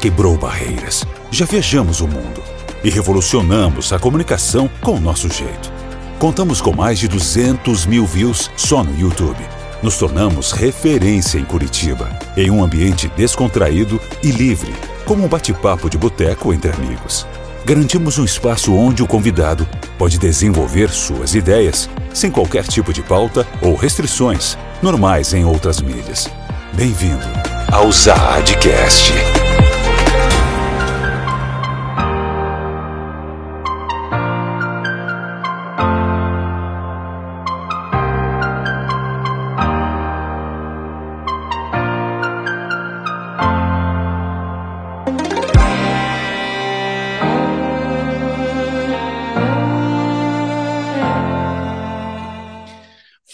Quebrou barreiras. Já viajamos o mundo e revolucionamos a comunicação com o nosso jeito. Contamos com mais de 200 mil views só no YouTube. Nos tornamos referência em Curitiba, em um ambiente descontraído e livre, como um bate-papo de boteco entre amigos. Garantimos um espaço onde o convidado pode desenvolver suas ideias, sem qualquer tipo de pauta ou restrições, normais em outras mídias. Bem-vindo ao Zaadcast.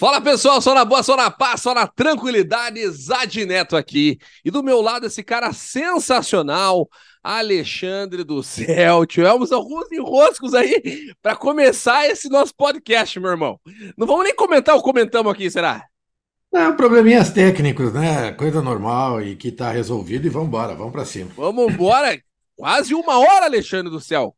Fala pessoal, só na boa, só na paz, só na tranquilidade, Zad Neto aqui. E do meu lado esse cara sensacional, Alexandre do Céu. Tivemos alguns enroscos aí para começar esse nosso podcast, meu irmão. Não vamos nem comentar o comentamos aqui, será? Não, probleminhas técnicos, né? Coisa normal e que tá resolvido e vamos embora, vamos para cima. Vamos embora. Quase uma hora, Alexandre do Céu.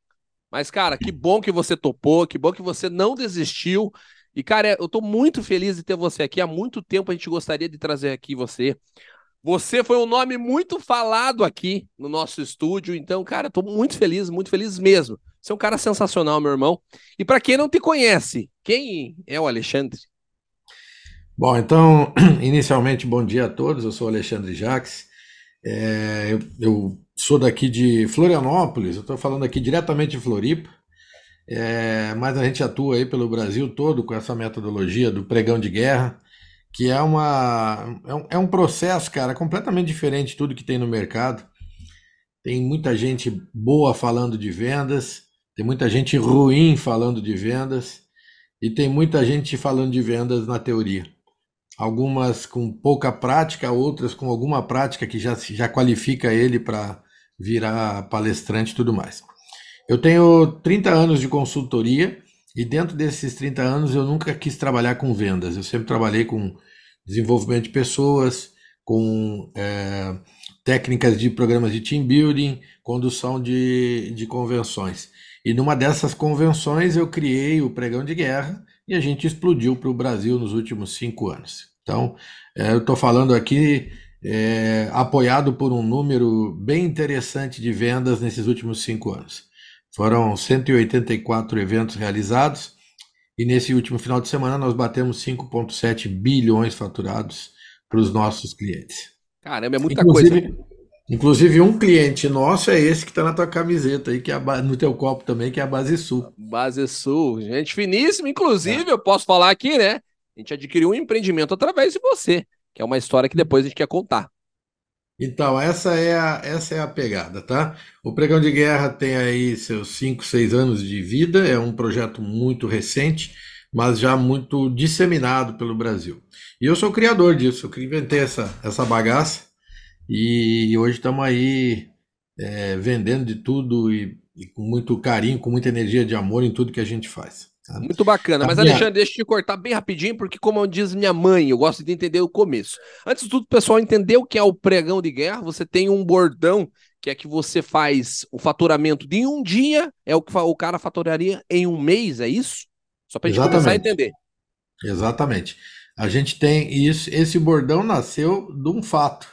Mas, cara, que bom que você topou, que bom que você não desistiu. E, cara, eu tô muito feliz de ter você aqui. Há muito tempo a gente gostaria de trazer aqui você. Você foi um nome muito falado aqui no nosso estúdio. Então, cara, tô muito feliz, muito feliz mesmo. Você é um cara sensacional, meu irmão. E para quem não te conhece, quem é o Alexandre? Bom, então, inicialmente, bom dia a todos. Eu sou o Alexandre Jacques. É, eu, eu, sou daqui de Florianópolis. Eu estou falando aqui diretamente de Floripa. É, mas a gente atua aí pelo Brasil todo com essa metodologia do pregão de guerra, que é, uma, é, um, é um processo, cara, completamente diferente de tudo que tem no mercado. Tem muita gente boa falando de vendas, tem muita gente ruim falando de vendas, e tem muita gente falando de vendas na teoria. Algumas com pouca prática, outras com alguma prática que já, já qualifica ele para virar palestrante e tudo mais. Eu tenho 30 anos de consultoria e dentro desses 30 anos eu nunca quis trabalhar com vendas. Eu sempre trabalhei com desenvolvimento de pessoas, com é, técnicas de programas de team building, condução de, de convenções. E numa dessas convenções eu criei o pregão de guerra e a gente explodiu para o Brasil nos últimos cinco anos. Então, é, eu estou falando aqui é, apoiado por um número bem interessante de vendas nesses últimos cinco anos. Foram 184 eventos realizados e nesse último final de semana nós batemos 5,7 bilhões faturados para os nossos clientes. Caramba, é muita inclusive, coisa. Inclusive, um cliente nosso é esse que está na tua camiseta aí, que é no teu copo também, que é a Base Sul. Base Sul, gente finíssima. Inclusive, é. eu posso falar aqui, né? A gente adquiriu um empreendimento através de você, que é uma história que depois a gente quer contar. Então, essa é a, essa é a pegada, tá? O Pregão de Guerra tem aí seus 5, 6 anos de vida, é um projeto muito recente, mas já muito disseminado pelo Brasil. E eu sou criador disso, eu inventei essa, essa bagaça e hoje estamos aí é, vendendo de tudo e, e com muito carinho, com muita energia de amor em tudo que a gente faz. Tá? Muito bacana. Mas, minha... Alexandre, deixa eu te cortar bem rapidinho, porque, como diz minha mãe, eu gosto de entender o começo. Antes de tudo, pessoal, entender o que é o pregão de guerra, você tem um bordão que é que você faz o faturamento de um dia, é o que o cara faturaria em um mês, é isso? Só para a gente começar a entender. Exatamente. A gente tem isso, esse bordão nasceu de um fato,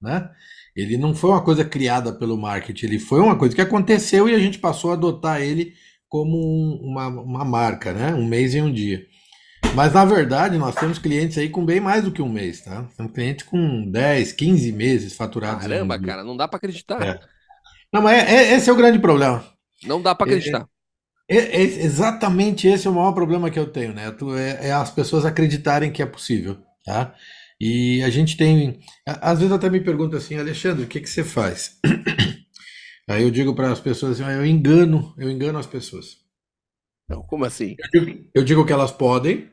né? Ele não foi uma coisa criada pelo marketing, ele foi uma coisa que aconteceu e a gente passou a adotar ele como um, uma, uma marca, né? Um mês e um dia. Mas na verdade nós temos clientes aí com bem mais do que um mês, tá? Temos clientes com 10, 15 meses faturados. Caramba, cara, não dá para acreditar. É. Não, mas é, é, esse é o grande problema. Não dá para é, acreditar. É, é, exatamente esse é o maior problema que eu tenho, né? É, as pessoas acreditarem que é possível, tá? E a gente tem. Às vezes até me pergunta assim, Alexandre, o que, que você faz? Aí eu digo para as pessoas assim, eu engano, eu engano as pessoas. Não, como assim? Eu digo, eu digo que elas podem,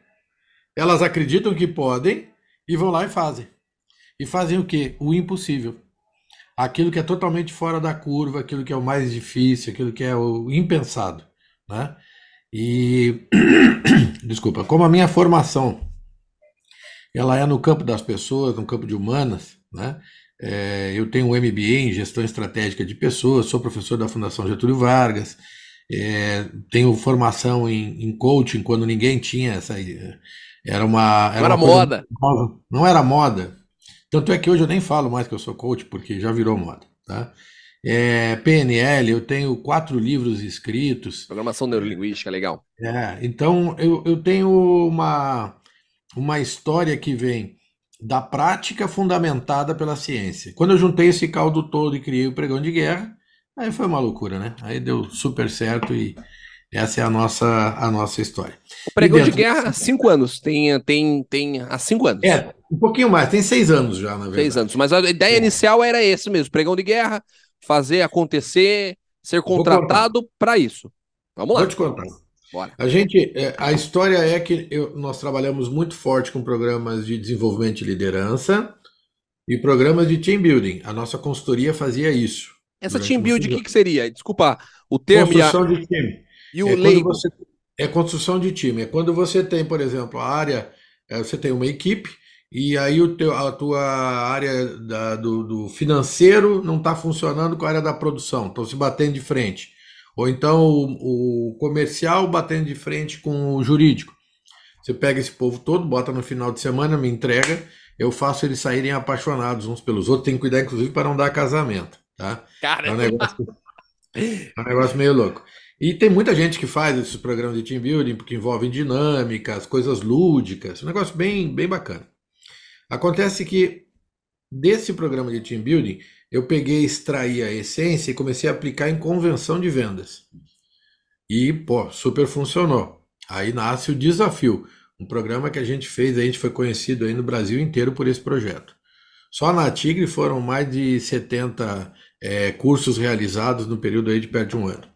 elas acreditam que podem e vão lá e fazem. E fazem o quê? O impossível. Aquilo que é totalmente fora da curva, aquilo que é o mais difícil, aquilo que é o impensado, né? E desculpa, como a minha formação ela é no campo das pessoas, no campo de humanas, né? É, eu tenho um MBA em Gestão Estratégica de Pessoas, sou professor da Fundação Getúlio Vargas, é, tenho formação em, em, coaching quando ninguém tinha essa. Era uma. Era não era moda. Nova, não era moda. Tanto é que hoje eu nem falo mais que eu sou coach, porque já virou moda. Tá? É, PNL, eu tenho quatro livros escritos. Programação neurolinguística, legal. É, então eu, eu tenho uma, uma história que vem da prática fundamentada pela ciência. Quando eu juntei esse caldo todo e criei o pregão de guerra, aí foi uma loucura, né? Aí deu super certo e essa é a nossa, a nossa história. O pregão de guerra há cinco anos. Tem, tem, tem há cinco anos. É, um pouquinho mais, tem seis anos já, na verdade. Seis anos, mas a ideia é. inicial era esse mesmo: pregão de guerra, fazer acontecer, ser contratado para isso. Vamos lá. Vou te contar. Bora. A gente, é, a história é que eu, nós trabalhamos muito forte com programas de desenvolvimento de liderança e programas de team building. A nossa consultoria fazia isso. Essa team building, o que, que, seria? Desculpa, o termo Construção e a... de time. E o é leigo? Você, é construção de time. É quando você tem, por exemplo, a área, é, você tem uma equipe e aí o teu, a tua área da, do, do, financeiro não está funcionando com a área da produção, estão se batendo de frente. Ou então o, o, comercial batendo de frente com o jurídico. Você pega esse povo todo, bota no final de semana, me entrega, eu faço eles saírem apaixonados uns pelos outros, tem que cuidar inclusive para não dar casamento, tá? Cara, é um negócio, é um negócio meio louco. E tem muita gente que faz esses programas de team building porque envolvem dinâmicas, coisas lúdicas, um negócio bem, bem bacana. Acontece que desse programa de team building, eu peguei, extraí a essência e comecei a aplicar em convenção de vendas. E, pô, super funcionou. Aí nasce o desafio, um programa que a gente fez, a gente foi conhecido aí no Brasil inteiro por esse projeto. Só na Tigre foram mais de 70 é, cursos realizados no período aí de perto de um ano.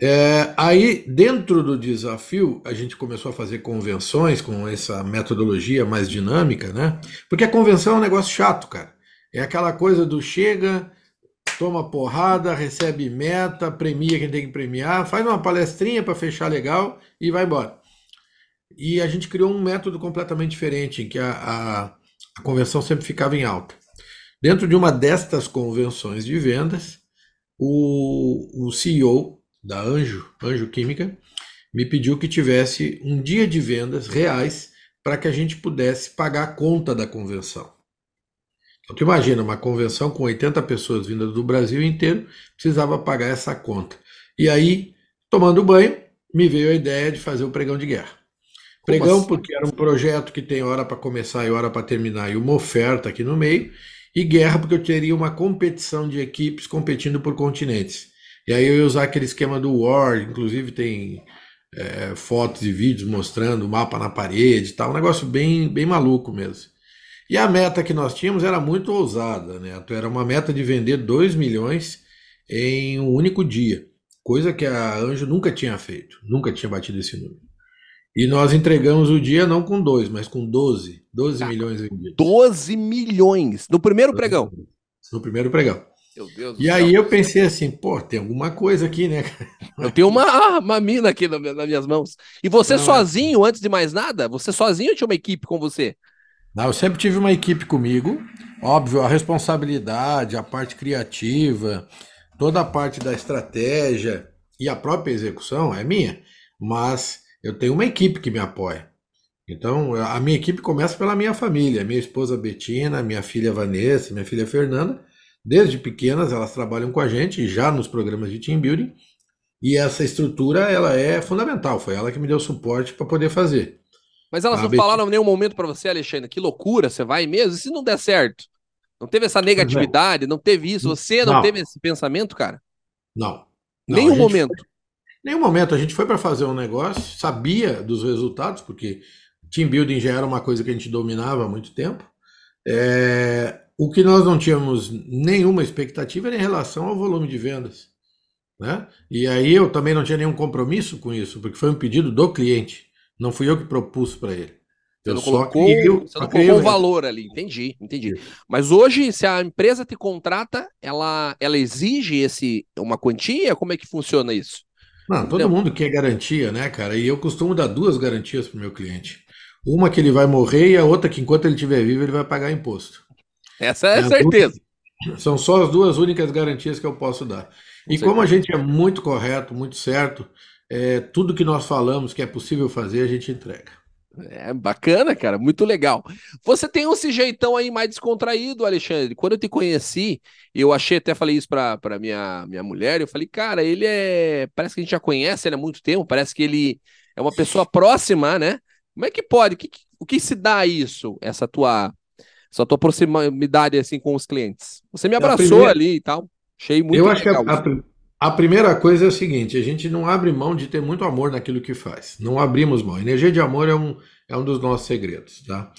É, aí, dentro do desafio, a gente começou a fazer convenções com essa metodologia mais dinâmica, né? Porque a convenção é um negócio chato, cara. É aquela coisa do chega, toma porrada, recebe meta, premia quem tem que premiar, faz uma palestrinha para fechar legal e vai embora. E a gente criou um método completamente diferente, em que a, a, a convenção sempre ficava em alta. Dentro de uma destas convenções de vendas, o, o CEO da Anjo, Anjo Química, me pediu que tivesse um dia de vendas reais para que a gente pudesse pagar a conta da convenção. Então, tu imagina, uma convenção com 80 pessoas vindas do Brasil inteiro, precisava pagar essa conta. E aí, tomando banho, me veio a ideia de fazer o pregão de guerra. Pregão assim? porque era um projeto que tem hora para começar e hora para terminar, e uma oferta aqui no meio, e guerra porque eu teria uma competição de equipes competindo por continentes. E aí eu ia usar aquele esquema do War, inclusive tem é, fotos e vídeos mostrando o mapa na parede e tal, um negócio bem, bem maluco mesmo. E a meta que nós tínhamos era muito ousada, né? Era uma meta de vender 2 milhões em um único dia, coisa que a Anjo nunca tinha feito, nunca tinha batido esse número. E nós entregamos o dia não com 2, mas com 12, 12 milhões vendidos. 12 milhões no primeiro pregão. No primeiro pregão. Meu Deus e aí eu pensei assim, pô, tem alguma coisa aqui, né? Eu tenho uma, ah, uma mina aqui nas minhas mãos. E você Não, é. sozinho, antes de mais nada? Você sozinho ou tinha uma equipe com você? Eu sempre tive uma equipe comigo. Óbvio, a responsabilidade, a parte criativa, toda a parte da estratégia e a própria execução é minha. Mas eu tenho uma equipe que me apoia. Então, a minha equipe começa pela minha família, minha esposa Betina, minha filha Vanessa, minha filha Fernanda, Desde pequenas elas trabalham com a gente, já nos programas de team building, e essa estrutura ela é fundamental. Foi ela que me deu suporte para poder fazer. Mas elas a não falaram em nenhum momento para você, Alexandre, que loucura, você vai mesmo? E se não der certo? Não teve essa negatividade, não teve isso? Você não, não. teve esse pensamento, cara? Não. não nenhum momento. Foi, nenhum momento. A gente foi para fazer um negócio, sabia dos resultados, porque team building já era uma coisa que a gente dominava há muito tempo. É, o que nós não tínhamos nenhuma expectativa era em relação ao volume de vendas. Né? E aí eu também não tinha nenhum compromisso com isso, porque foi um pedido do cliente. Não fui eu que propus para ele. Você não colocou, você não colocou um valor ali, entendi, entendi. Mas hoje, se a empresa te contrata, ela, ela exige esse uma quantia? Como é que funciona isso? Não, todo mundo quer garantia, né, cara? E eu costumo dar duas garantias para o meu cliente. Uma que ele vai morrer e a outra que enquanto ele estiver vivo ele vai pagar imposto. Essa é a certeza. São só as duas únicas garantias que eu posso dar. E como a gente é muito correto, muito certo, é, tudo que nós falamos que é possível fazer, a gente entrega. É bacana, cara, muito legal. Você tem esse jeitão aí mais descontraído, Alexandre. Quando eu te conheci, eu achei, até falei isso pra, pra minha, minha mulher, eu falei, cara, ele é. Parece que a gente já conhece ele há muito tempo, parece que ele é uma pessoa próxima, né? Como é que pode? Que, que, o que se dá isso, essa tua, essa tua proximidade assim com os clientes? Você me abraçou primeira... ali e tal. Achei muito Eu acho legal. que a, a, a, primeira coisa é o seguinte: a gente não abre mão de ter muito amor naquilo que faz. Não abrimos mão. energia de amor é um, é um dos nossos segredos, tá?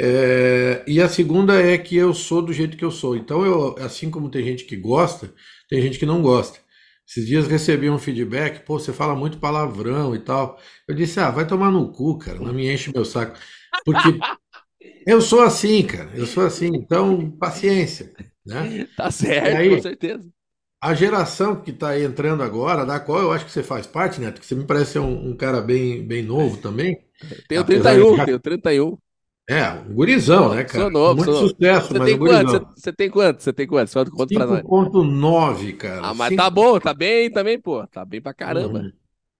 É, e a segunda é que eu sou do jeito que eu sou. Então, eu, assim como tem gente que gosta, tem gente que não gosta. Esses dias recebi um feedback, pô, você fala muito palavrão e tal. Eu disse, ah, vai tomar no cu, cara, não me enche meu saco. Porque eu sou assim, cara, eu sou assim, então paciência, né? Tá certo, aí, com certeza. A geração que está entrando agora, da qual eu acho que você faz parte, Neto, que você me parece ser um, um cara bem, bem novo também. Tenho 31, já... tenho 31. É, um gurizão, né, cara? Sou novo, Muito sou sucesso, você mas tem um quanto? Você, você tem quanto? Você tem quanto? Só conta pra nós. 5.9, cara. Ah, mas 5... tá bom, tá bem também, pô. Tá bem pra caramba. Uhum.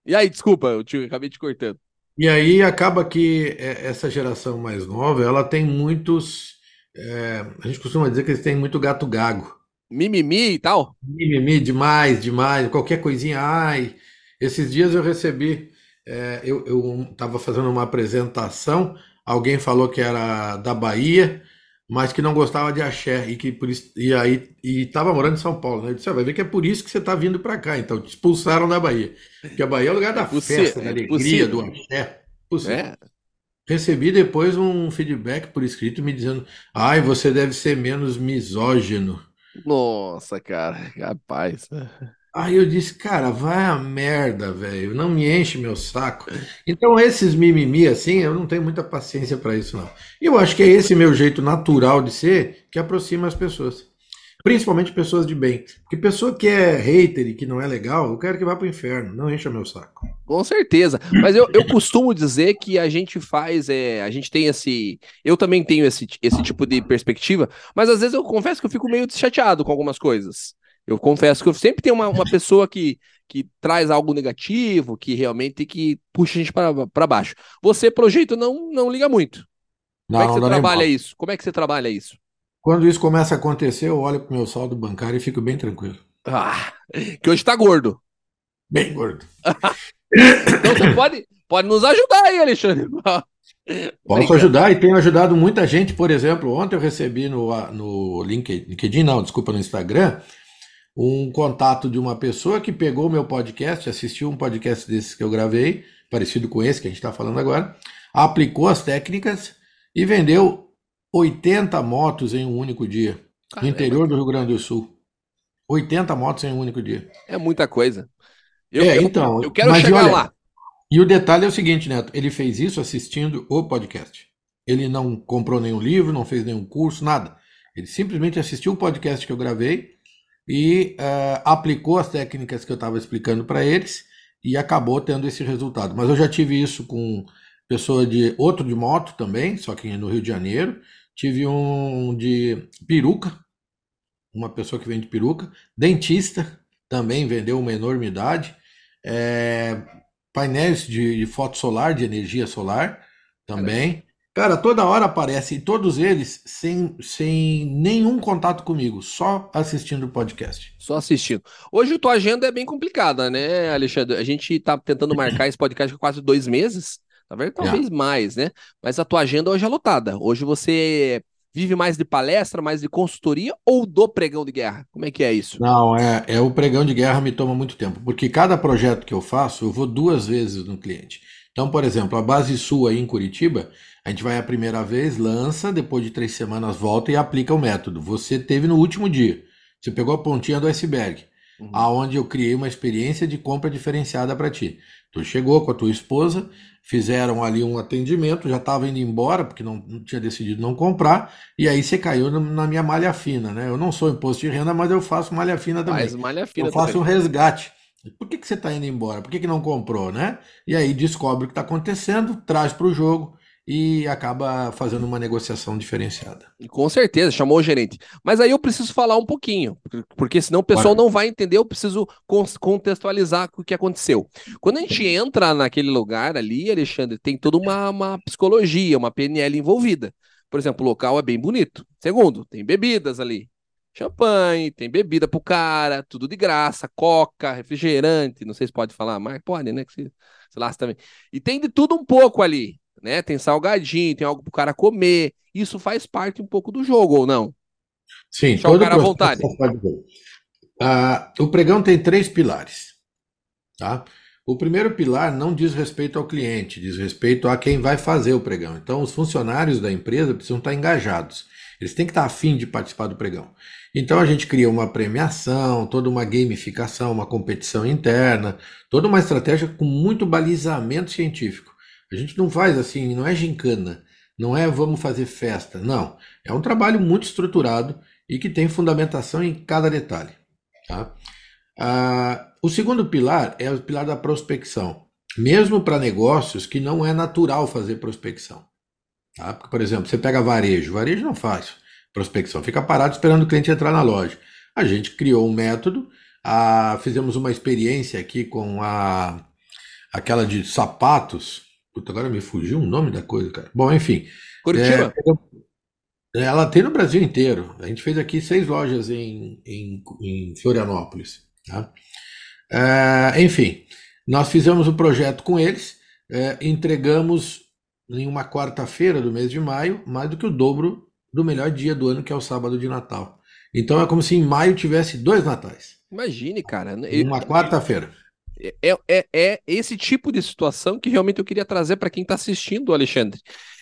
E aí, desculpa, eu te, acabei te cortando. E aí acaba que é, essa geração mais nova, ela tem muitos. É, a gente costuma dizer que eles têm muito gato gago. Mimimi e tal? Mimimi, demais, demais. Qualquer coisinha, ai. Esses dias eu recebi. É, eu estava fazendo uma apresentação alguém falou que era da Bahia, mas que não gostava de axé e que por isso, e aí e estava morando em São Paulo, né? Eu disse, ah, vai ver que é por isso que você está vindo para cá, então te expulsaram da Bahia, porque a Bahia é o lugar da é festa, da é alegria, do axé. É. Recebi depois um feedback por escrito me dizendo, ai, você deve ser menos misógino. Nossa, cara, rapaz. Aí eu disse, cara, vai a merda, velho, não me enche meu saco. Então esses mimimi assim, eu não tenho muita paciência para isso não. E eu acho que é esse meu jeito natural de ser que aproxima as pessoas. Principalmente pessoas de bem. Porque pessoa que é hater e que não é legal, eu quero que vá pro inferno, não encha meu saco. Com certeza. Mas eu, eu costumo dizer que a gente faz, é, a gente tem esse. Eu também tenho esse, esse tipo de perspectiva, mas às vezes eu confesso que eu fico meio chateado com algumas coisas. Eu confesso que eu sempre tenho uma, uma pessoa que, que traz algo negativo, que realmente que puxa a gente para baixo. Você, pro jeito, não, não liga muito. Como é que você trabalha isso? Como é que você trabalha isso? Quando isso começa a acontecer, eu olho pro meu saldo bancário e fico bem tranquilo. Ah, que hoje tá gordo. Bem gordo. então você pode, pode nos ajudar aí, Alexandre. Posso ajudar e tenho ajudado muita gente. Por exemplo, ontem eu recebi no, no LinkedIn, não, desculpa, no Instagram, um contato de uma pessoa que pegou o meu podcast, assistiu um podcast desses que eu gravei, parecido com esse que a gente está falando agora, aplicou as técnicas e vendeu 80 motos em um único dia, Caramba. no interior do Rio Grande do Sul. 80 motos em um único dia. É muita coisa. Eu, é, então. Eu, eu quero chegar olha, lá. E o detalhe é o seguinte, Neto, ele fez isso assistindo o podcast. Ele não comprou nenhum livro, não fez nenhum curso, nada. Ele simplesmente assistiu o podcast que eu gravei e uh, aplicou as técnicas que eu estava explicando para eles e acabou tendo esse resultado. Mas eu já tive isso com pessoa de outro de moto também, só que no Rio de Janeiro. Tive um de peruca, uma pessoa que vende peruca, dentista também vendeu uma enormidade, é, painéis de, de foto solar, de energia solar também. Cara, toda hora aparece, e todos eles sem, sem nenhum contato comigo, só assistindo o podcast. Só assistindo. Hoje a tua agenda é bem complicada, né, Alexandre? A gente tá tentando marcar esse podcast há quase dois meses, tá vendo? Talvez é. mais, né? Mas a tua agenda hoje é lotada. Hoje você vive mais de palestra, mais de consultoria ou do pregão de guerra? Como é que é isso? Não, é, é o pregão de guerra me toma muito tempo, porque cada projeto que eu faço, eu vou duas vezes no cliente. Então, por exemplo, a base sua aí em Curitiba, a gente vai a primeira vez, lança, depois de três semanas volta e aplica o método. Você teve no último dia. Você pegou a pontinha do iceberg, uhum. aonde eu criei uma experiência de compra diferenciada para ti. Tu chegou com a tua esposa, fizeram ali um atendimento, já estava indo embora, porque não, não, tinha decidido não comprar, e aí você caiu na minha malha fina, né? Eu não sou imposto de renda, mas eu faço malha fina também. Faz malha fina eu faço também. um resgate. Por que, que você está indo embora? Por que, que não comprou, né? E aí descobre o que está acontecendo, traz para o jogo, e acaba fazendo uma negociação diferenciada. Com certeza, chamou o gerente. Mas aí eu preciso falar um pouquinho, porque senão o pessoal não vai entender, eu preciso contextualizar o que aconteceu. Quando a gente entra naquele lugar ali, Alexandre, tem toda uma, uma psicologia, uma PNL envolvida. Por exemplo, o local é bem bonito. Segundo, tem bebidas ali. Champanhe, tem bebida pro cara, tudo de graça, coca, refrigerante, não sei se pode falar, mas pode, né? Que se, se também. E tem de tudo um pouco ali né? Tem salgadinho, tem algo pro cara comer. Isso faz parte um pouco do jogo, ou não? Sim, Deixar todo o cara à vontade. Ah, o pregão tem três pilares. Tá? O primeiro pilar não diz respeito ao cliente, diz respeito a quem vai fazer o pregão. Então, os funcionários da empresa precisam estar engajados. Eles têm que estar afim de participar do pregão. Então, a gente cria uma premiação, toda uma gamificação, uma competição interna, toda uma estratégia com muito balizamento científico. A gente não faz assim, não é gincana, não é vamos fazer festa, não. É um trabalho muito estruturado e que tem fundamentação em cada detalhe. Tá? Ah, o segundo pilar é o pilar da prospecção, mesmo para negócios que não é natural fazer prospecção. Tá? Porque, por exemplo, você pega varejo, varejo não faz prospecção, fica parado esperando o cliente entrar na loja. A gente criou um método, fizemos uma experiência aqui com a aquela de sapatos, Puta, agora me fugiu o nome da coisa, cara. Bom, enfim. Curitiba? É, ela tem no Brasil inteiro. A gente fez aqui seis lojas em, em, em Florianópolis. Tá? É, enfim, nós fizemos o projeto com eles, é, entregamos em uma quarta-feira do mês de maio mais do que o dobro do melhor dia do ano, que é o sábado de Natal. Então é como se em maio tivesse dois natais. Imagine, cara. Uma quarta-feira. É, é, é esse tipo de situação que realmente eu queria trazer para quem está assistindo, Alexandre.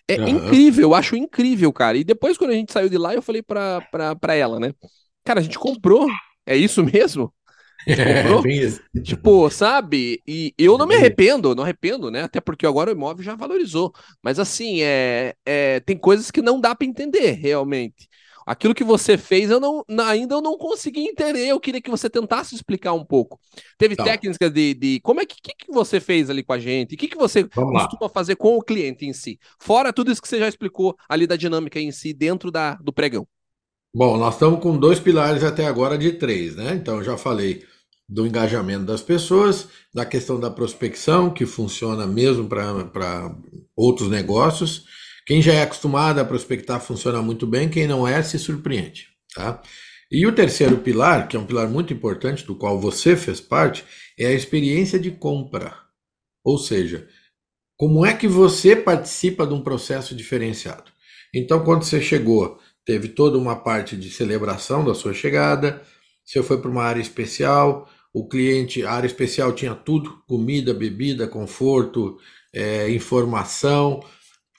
É uhum. incrível, eu acho incrível, cara. E depois, quando a gente saiu de lá, eu falei pra, pra, pra ela, né? Cara, a gente comprou. É isso mesmo? É, tipo, sabe? E eu não me arrependo, não arrependo, né? Até porque agora o imóvel já valorizou. Mas assim, é, é tem coisas que não dá para entender realmente. Aquilo que você fez, eu não, ainda eu não consegui entender. Eu queria que você tentasse explicar um pouco. Teve tá. técnicas de, de, Como é que, que, que você fez ali com a gente? O que, que você Vamos costuma lá. fazer com o cliente em si? Fora tudo isso que você já explicou ali da dinâmica em si, dentro da, do pregão. Bom, nós estamos com dois pilares até agora de três, né? Então, já falei do engajamento das pessoas, da questão da prospecção, que funciona mesmo para outros negócios quem já é acostumado a prospectar funciona muito bem, quem não é se surpreende. Tá? E o terceiro pilar, que é um pilar muito importante, do qual você fez parte, é a experiência de compra. Ou seja, como é que você participa de um processo diferenciado? Então, quando você chegou, teve toda uma parte de celebração da sua chegada, você foi para uma área especial, o cliente, a área especial tinha tudo: comida, bebida, conforto, é, informação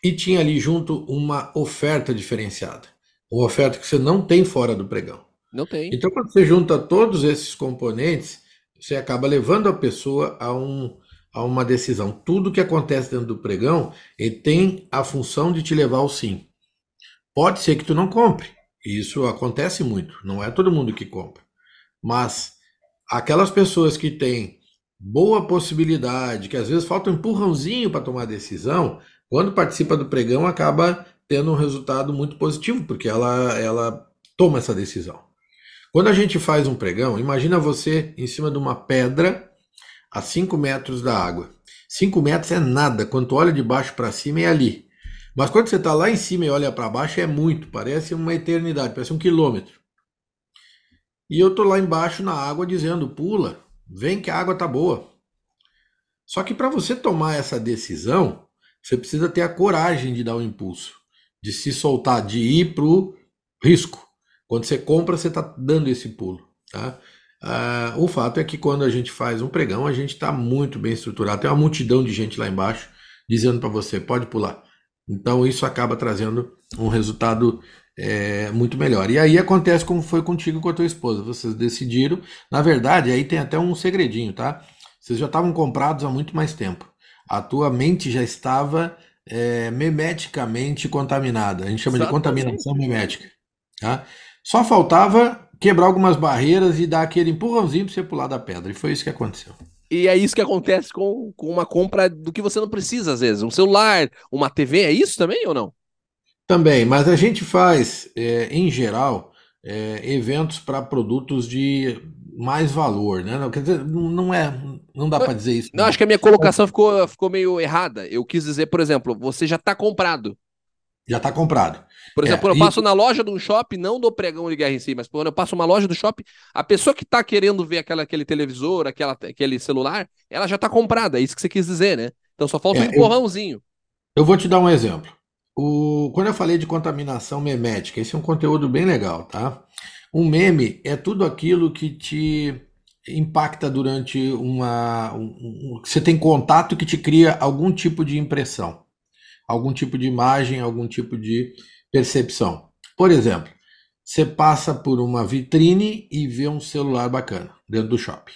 e tinha ali junto uma oferta diferenciada. Uma oferta que você não tem fora do pregão. Não tem. Então, quando você junta todos esses componentes, você acaba levando a pessoa a, um, a uma decisão. Tudo que acontece dentro do pregão ele tem a função de te levar ao sim. Pode ser que tu não compre. Isso acontece muito. Não é todo mundo que compra. Mas aquelas pessoas que têm boa possibilidade, que às vezes falta um empurrãozinho para tomar decisão, quando participa do pregão, acaba tendo um resultado muito positivo, porque ela, ela toma essa decisão. Quando a gente faz um pregão, imagina você em cima de uma pedra a 5 metros da água. 5 metros é nada, quando tu olha de baixo para cima é ali. Mas quando você está lá em cima e olha para baixo é muito, parece uma eternidade, parece um quilômetro. E eu tô lá embaixo na água dizendo: pula, vem que a água tá boa. Só que para você tomar essa decisão, você precisa ter a coragem de dar o um impulso, de se soltar, de ir para o risco. Quando você compra, você está dando esse pulo. Tá? Ah, o fato é que quando a gente faz um pregão, a gente está muito bem estruturado. Tem uma multidão de gente lá embaixo dizendo para você: pode pular. Então isso acaba trazendo um resultado é, muito melhor. E aí acontece como foi contigo com a tua esposa. Vocês decidiram, na verdade, aí tem até um segredinho, tá? Vocês já estavam comprados há muito mais tempo a tua mente já estava é, memeticamente contaminada. A gente chama Exatamente. de contaminação memética. Tá? Só faltava quebrar algumas barreiras e dar aquele empurrãozinho para você pular da pedra. E foi isso que aconteceu. E é isso que acontece com, com uma compra do que você não precisa, às vezes. Um celular, uma TV, é isso também ou não? Também, mas a gente faz, é, em geral, é, eventos para produtos de mais valor, né? Não, quer dizer, não é, não dá para dizer isso. Não, não, acho que a minha colocação ficou, ficou meio errada. Eu quis dizer, por exemplo, você já está comprado. Já está comprado. Por exemplo, é, eu passo e... na loja de um shopping, não do pregão de guerra em si, mas quando eu passo uma loja do shopping, a pessoa que está querendo ver aquela, aquele televisor, aquela, aquele celular, ela já está comprada. É isso que você quis dizer, né? Então só falta é, um empurrãozinho. Eu, eu vou te dar um exemplo. O, quando eu falei de contaminação memética, esse é um conteúdo bem legal, tá? Um meme é tudo aquilo que te impacta durante uma. Um, um, você tem contato que te cria algum tipo de impressão, algum tipo de imagem, algum tipo de percepção. Por exemplo, você passa por uma vitrine e vê um celular bacana dentro do shopping.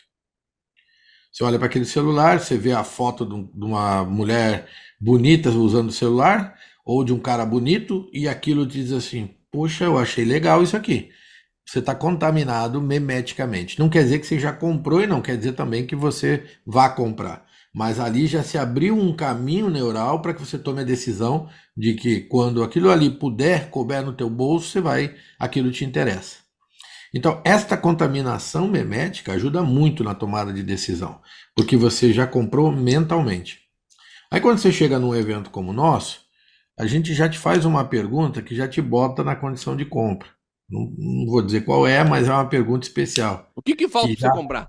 Você olha para aquele celular, você vê a foto de uma mulher bonita usando o celular, ou de um cara bonito, e aquilo diz assim: Poxa, eu achei legal isso aqui você está contaminado memeticamente. Não quer dizer que você já comprou e não quer dizer também que você vá comprar. Mas ali já se abriu um caminho neural para que você tome a decisão de que quando aquilo ali puder couber no teu bolso, você vai, aquilo te interessa. Então, esta contaminação memética ajuda muito na tomada de decisão, porque você já comprou mentalmente. Aí quando você chega num evento como o nosso, a gente já te faz uma pergunta que já te bota na condição de compra. Não, não, vou dizer qual é, mas é uma pergunta especial. O que, que falta para você comprar?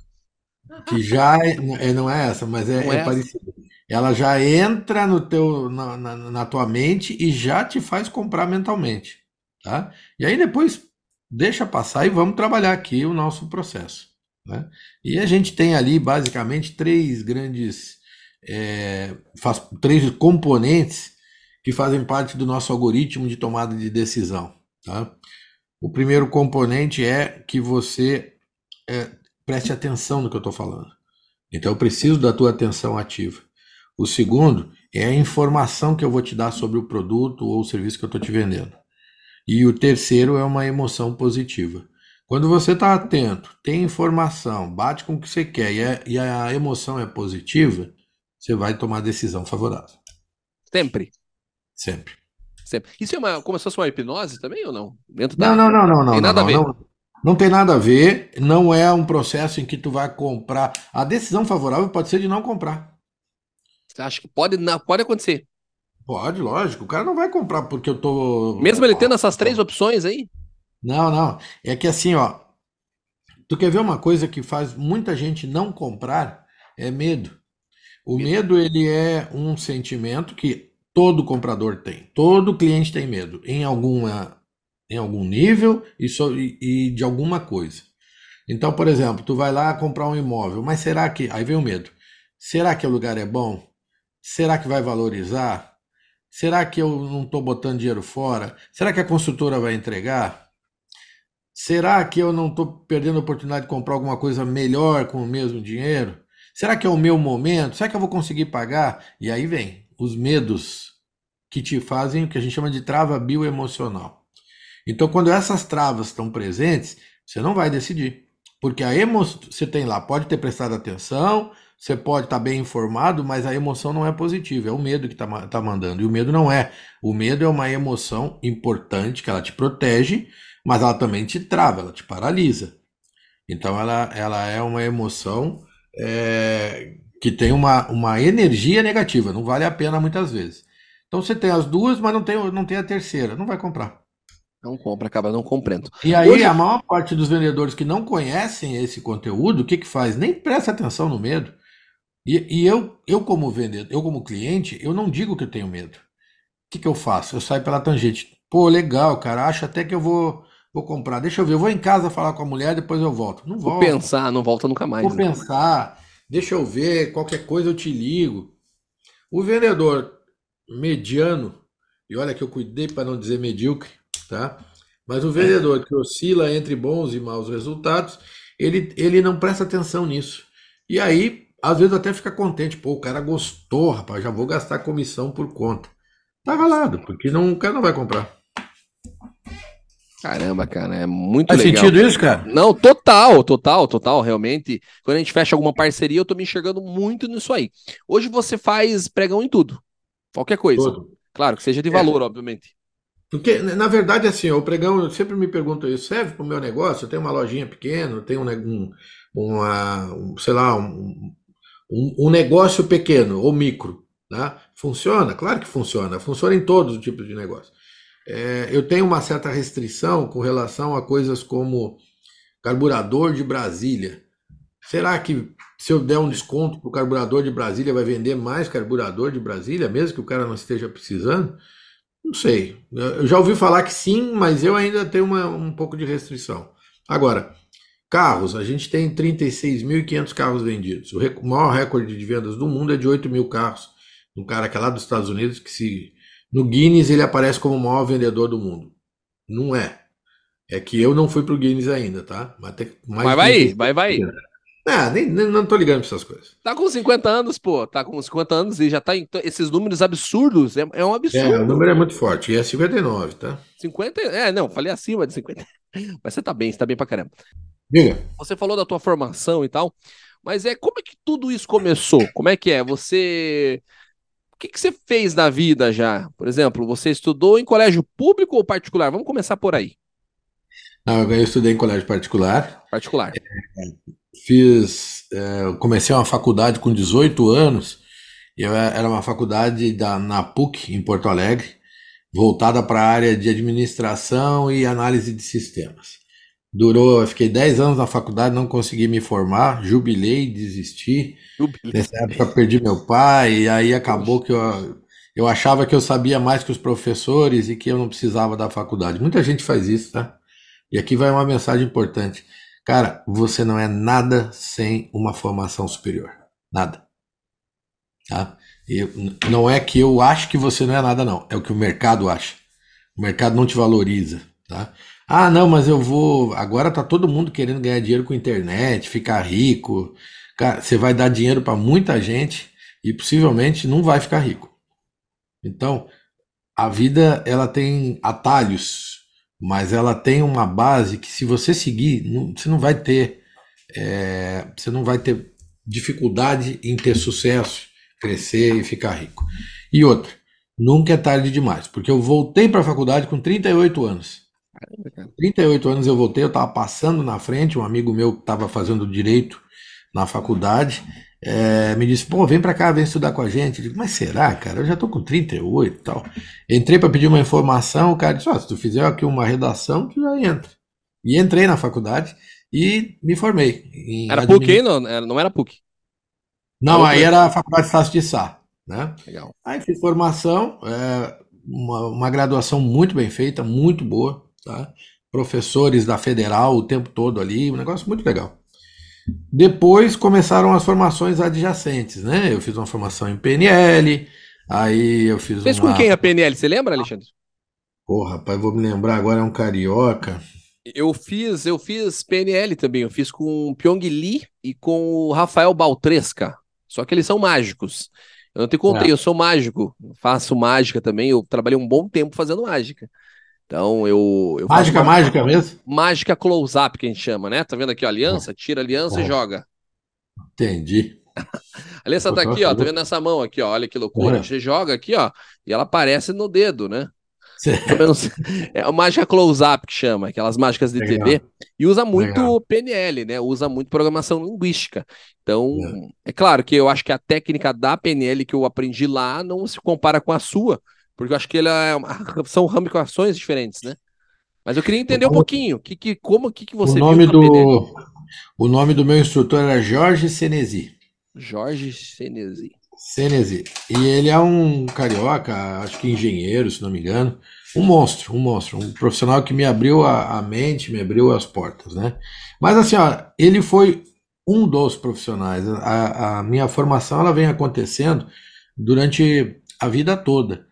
Que já é, é, não é essa, mas é, é, é parecida. Ela já entra no teu, na, na, na, tua mente e já te faz comprar mentalmente. Tá? E aí depois deixa passar e vamos trabalhar aqui o nosso processo. Né? E a gente tem ali basicamente três grandes é, faz, três componentes que fazem parte do nosso algoritmo de tomada de decisão. Tá? O primeiro componente é que você é, preste atenção no que eu estou falando. Então eu preciso da tua atenção ativa. O segundo é a informação que eu vou te dar sobre o produto ou o serviço que eu estou te vendendo. E o terceiro é uma emoção positiva. Quando você está atento, tem informação, bate com o que você quer e a, e a emoção é positiva, você vai tomar a decisão favorável. Sempre. Sempre. Sempre. Isso é uma, como se fosse uma hipnose também ou não? Dentro da... Não, não, não, não. Tem não, nada não, a ver. Não, não tem nada a ver. Não é um processo em que tu vai comprar. A decisão favorável pode ser de não comprar. Você acha que pode, não, pode acontecer? Pode, lógico. O cara não vai comprar porque eu tô. Mesmo ele tendo essas três opções aí? Não, não. É que assim, ó. Tu quer ver uma coisa que faz muita gente não comprar? É medo. O medo, ele é um sentimento que Todo comprador tem, todo cliente tem medo em alguma em algum nível e, so, e, e de alguma coisa. Então, por exemplo, tu vai lá comprar um imóvel, mas será que aí vem o medo? Será que o lugar é bom? Será que vai valorizar? Será que eu não estou botando dinheiro fora? Será que a construtora vai entregar? Será que eu não estou perdendo a oportunidade de comprar alguma coisa melhor com o mesmo dinheiro? Será que é o meu momento? Será que eu vou conseguir pagar? E aí vem os medos que te fazem o que a gente chama de trava bioemocional. Então, quando essas travas estão presentes, você não vai decidir. Porque a emoção, você tem lá, pode ter prestado atenção, você pode estar bem informado, mas a emoção não é positiva, é o medo que está tá mandando. E o medo não é. O medo é uma emoção importante, que ela te protege, mas ela também te trava, ela te paralisa. Então, ela, ela é uma emoção é, que tem uma, uma energia negativa, não vale a pena muitas vezes. Então você tem as duas, mas não tem, não tem a terceira, não vai comprar. Não compra, acaba não comprando. E aí Hoje... a maior parte dos vendedores que não conhecem esse conteúdo, o que que faz? Nem presta atenção no medo. E, e eu, eu como vendedor, eu como cliente, eu não digo que eu tenho medo. O que que eu faço? Eu saio pela tangente. Pô, legal, cara, acho até que eu vou vou comprar. Deixa eu ver, eu vou em casa falar com a mulher, depois eu volto. Não volto. Vou pensar, não volta nunca mais. Vou né? pensar. Deixa eu ver, qualquer coisa eu te ligo. O vendedor mediano, e olha que eu cuidei para não dizer medíocre, tá? Mas o vendedor que oscila entre bons e maus resultados, ele, ele não presta atenção nisso. E aí, às vezes até fica contente, pô, o cara gostou, rapaz, já vou gastar comissão por conta. Tá ralado, porque não, o cara não vai comprar. Caramba, cara, é muito Faz legal. sentido isso, cara? Não, total, total, total, realmente. Quando a gente fecha alguma parceria, eu tô me enxergando muito nisso aí. Hoje você faz pregão em tudo. Qualquer coisa. Todo. Claro, que seja de É. valor, obviamente. Porque, na verdade, assim, o pregão, eu sempre me pergunto isso, serve para o meu negócio? Eu tenho uma lojinha pequena, eu tenho um, um, uma, um, sei lá, um, um, um negócio pequeno ou micro, né? Funciona? Claro que funciona. Funciona em todos os tipos de negócio. É, eu tenho uma certa restrição com relação a coisas como carburador de Brasília. Será que se eu der um desconto para o carburador de Brasília, vai vender mais carburador de Brasília, mesmo que o cara não esteja precisando? Não sei. Eu já ouvi falar que sim, mas eu ainda tenho uma- um pouco de restrição. Agora, carros, a gente tem 36.500 carros vendidos. O maior recorde de vendas do mundo é de 8 mil carros. Um cara que é lá dos Estados Unidos, que se no Guinness ele aparece como o maior vendedor do mundo. Não é. É que eu não fui pro Guinness ainda, tá? Mas, tem mais Mas vai aí, 36. vai, vai. Ah, nem, nem- não tô ligando pra essas coisas. Tá com 50 anos, pô. Tá com 50 anos e já tá em esses números absurdos. É, é um É, o absurdo. número é muito forte. E é 59, tá? 50. É, não, falei acima de 50. Mas você tá bem, você tá bem pra caramba. Diga. Você falou da tua formação e tal, mas é como é que tudo isso começou? Como é que é? Você. O que, que você fez na vida já? Por exemplo, você estudou em colégio público ou particular? Vamos começar por aí. Não, eu estudei em colégio particular. Particular. Fiz, é, comecei uma faculdade com 18 anos. e Eu era uma faculdade da, na PUC, em Porto Alegre, voltada para a área de administração e análise de sistemas. Durou, eu fiquei 10 anos na faculdade, não consegui me formar, jubilei, desisti. Nessa época perdi meu pai, e aí acabou que eu, eu achava que eu sabia mais que os professores e que eu não precisava da faculdade. Muita gente faz isso, tá? E aqui vai uma mensagem importante. Cara, você não é nada sem uma formação superior. Nada. Tá? Eu- não é que eu acho que você não é nada, não. É o que o mercado acha. O mercado não te valoriza, tá? Ah, não, mas eu vou. Agora tá todo mundo querendo ganhar dinheiro com internet, ficar rico. Cara, você vai dar dinheiro para muita gente e possivelmente não vai ficar rico. Então, a vida ela tem atalhos, mas ela tem uma base que se você seguir, não- você não vai ter, é, você não vai ter dificuldade em ter sucesso, crescer e ficar rico. E outra, nunca é tarde demais, porque eu voltei para a faculdade com 38 anos. 38 anos eu voltei, eu estava passando na frente, um amigo meu que estava fazendo direito na faculdade, é, me disse, pô, vem pra cá, vem estudar com a gente. Eu digo, mas será, cara? Eu já tô com 38 e tal. Entrei para pedir uma informação, o cara disse, ó, se tu fizer aqui uma redação, tu já entra. E entrei na faculdade e me formei. Era PUC, hein? Não, era- não era PUC. Não, aí era a Faculdade Estácio de Sá, né? Legal. Aí fiz formação, é, uma, uma graduação muito bem feita, muito boa, tá? Professores da Federal o tempo todo ali, um negócio muito legal. Depois começaram as formações adjacentes, né? Eu fiz uma formação em PNL, aí eu fiz Fez uma... com quem a PNL? Você lembra, Alexandre? Pô, rapaz, vou me lembrar agora, é um carioca. Eu fiz, eu fiz PNL também. Eu fiz com o Pyong Lee e com o Rafael Baltresca. Só que eles são mágicos. Eu não te contei, É. eu sou mágico. Faço mágica também. Eu trabalhei um bom tempo fazendo mágica. Então eu. eu Mágica, uma- mágica mesmo? Mágica close-up, que a gente chama, né? Tá vendo aqui, ó, aliança? Tira a aliança e É. joga. Entendi. A aliança tá aqui, ó. Tá vendo nessa mão aqui, ó? Olha que loucura. É. Você joga aqui, ó, e ela aparece no dedo, né? É a mágica close-up que chama, aquelas mágicas de Legal. TV. E usa muito Legal. PNL, né? Usa muito programação linguística. Então, é. claro que eu acho que a técnica da PNL que eu aprendi lá não se compara com a sua, porque eu acho que ela é uma- são ramificações diferentes, né? Mas eu queria entender um pouquinho, que, que, como que, que você o nome do o nome do meu instrutor era Jorge Senesi. Jorge Senesi. Senesi. E ele é um carioca, acho que engenheiro, se não me engano. Um monstro, um monstro. Um profissional que me abriu a, a mente, me abriu as portas, né? Mas assim, ó, ele foi um dos profissionais. A, a minha formação, ela vem acontecendo durante a vida toda.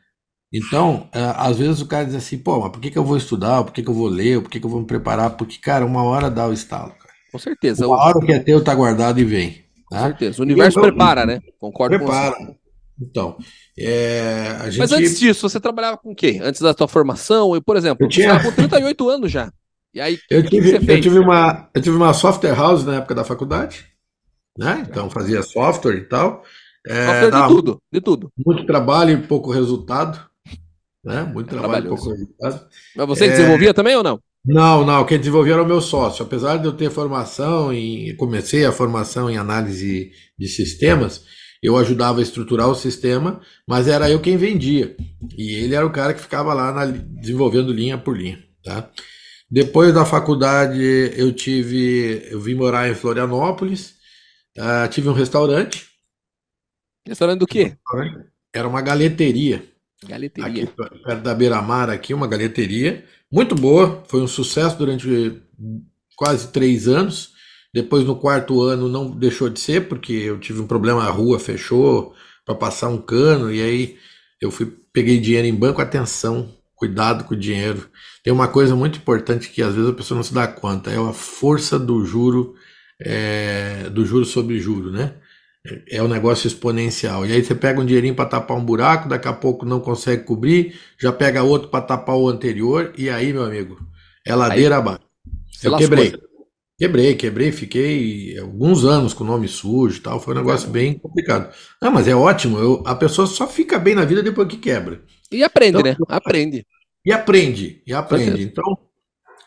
Então, é, às vezes o cara diz assim, pô, mas por que que eu vou estudar? Por que que eu vou ler? Por que que eu vou me preparar? Porque, cara, uma hora dá o estalo. cara. Com certeza. Uma hora o que é teu tá guardado e vem. Com tá? certeza. O universo eu- prepara, né? Concordo com Prepara. você. Então, É, a gente... Mas antes disso, você trabalhava com o quê? Antes da tua formação? Eu, por exemplo, Eu tinha- você com 38 anos já. E aí, Eu tive, eu, fez? tive uma, eu tive uma software house na época da faculdade, né? Então fazia software e tal. É, Software de tudo, de tudo. muito trabalho e pouco resultado, né? Muito É trabalho e pouco resultado. Mas você É. desenvolvia também ou não? Não, não, quem desenvolveu era o meu sócio. Apesar de eu ter formação em, comecei a formação em análise de sistemas, eu ajudava a estruturar o sistema, mas era eu quem vendia. E ele era o cara que ficava lá na- desenvolvendo linha por linha, tá? Depois da faculdade, eu tive, eu vim morar em Florianópolis, ah, tive um restaurante, Restaurante do quê? era uma galeteria. Aqui Galeteria. perto da Beira-Mar, aqui, uma galeteria. Muito boa, foi um sucesso durante quase três anos. Depois, no quarto ano, não deixou de ser, porque eu tive um problema, a rua fechou para passar um cano, e aí eu fui, peguei dinheiro em banco, atenção, cuidado com o dinheiro. Tem uma coisa muito importante que às vezes a pessoa não se dá conta, é a força do juro, é, do juro sobre juro, né? É um negócio exponencial. E aí você pega um dinheirinho para tapar um buraco, daqui a pouco não consegue cobrir, já pega outro para tapar o anterior, e aí, meu amigo, é ladeira abaixo. Eu quebrei. Quebrei, quebrei, fiquei alguns anos com o nome sujo e tal, foi um negócio bem complicado. Ah, mas é ótimo, eu- a pessoa só fica bem na vida depois que quebra. E aprende, Então, né? Aprende. E aprende, e aprende. Então,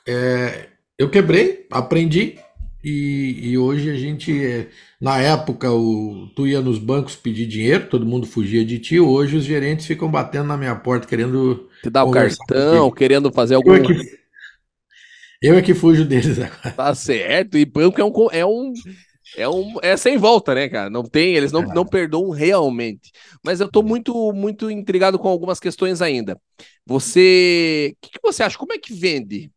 é, eu quebrei, aprendi, e, e hoje a gente, é, na época, o, tu ia nos bancos pedir dinheiro, todo mundo fugia de ti, hoje os gerentes ficam batendo na minha porta querendo. Te dá o cartão, querendo fazer Eu algum. é que, eu é que fujo deles agora. Tá certo. E banco é um. É um... É, um, é sem volta, né, cara? Não tem, eles não, É. não perdoam realmente. Mas eu tô muito, muito intrigado com algumas questões ainda. Você, o que, que você acha? Como é que vende?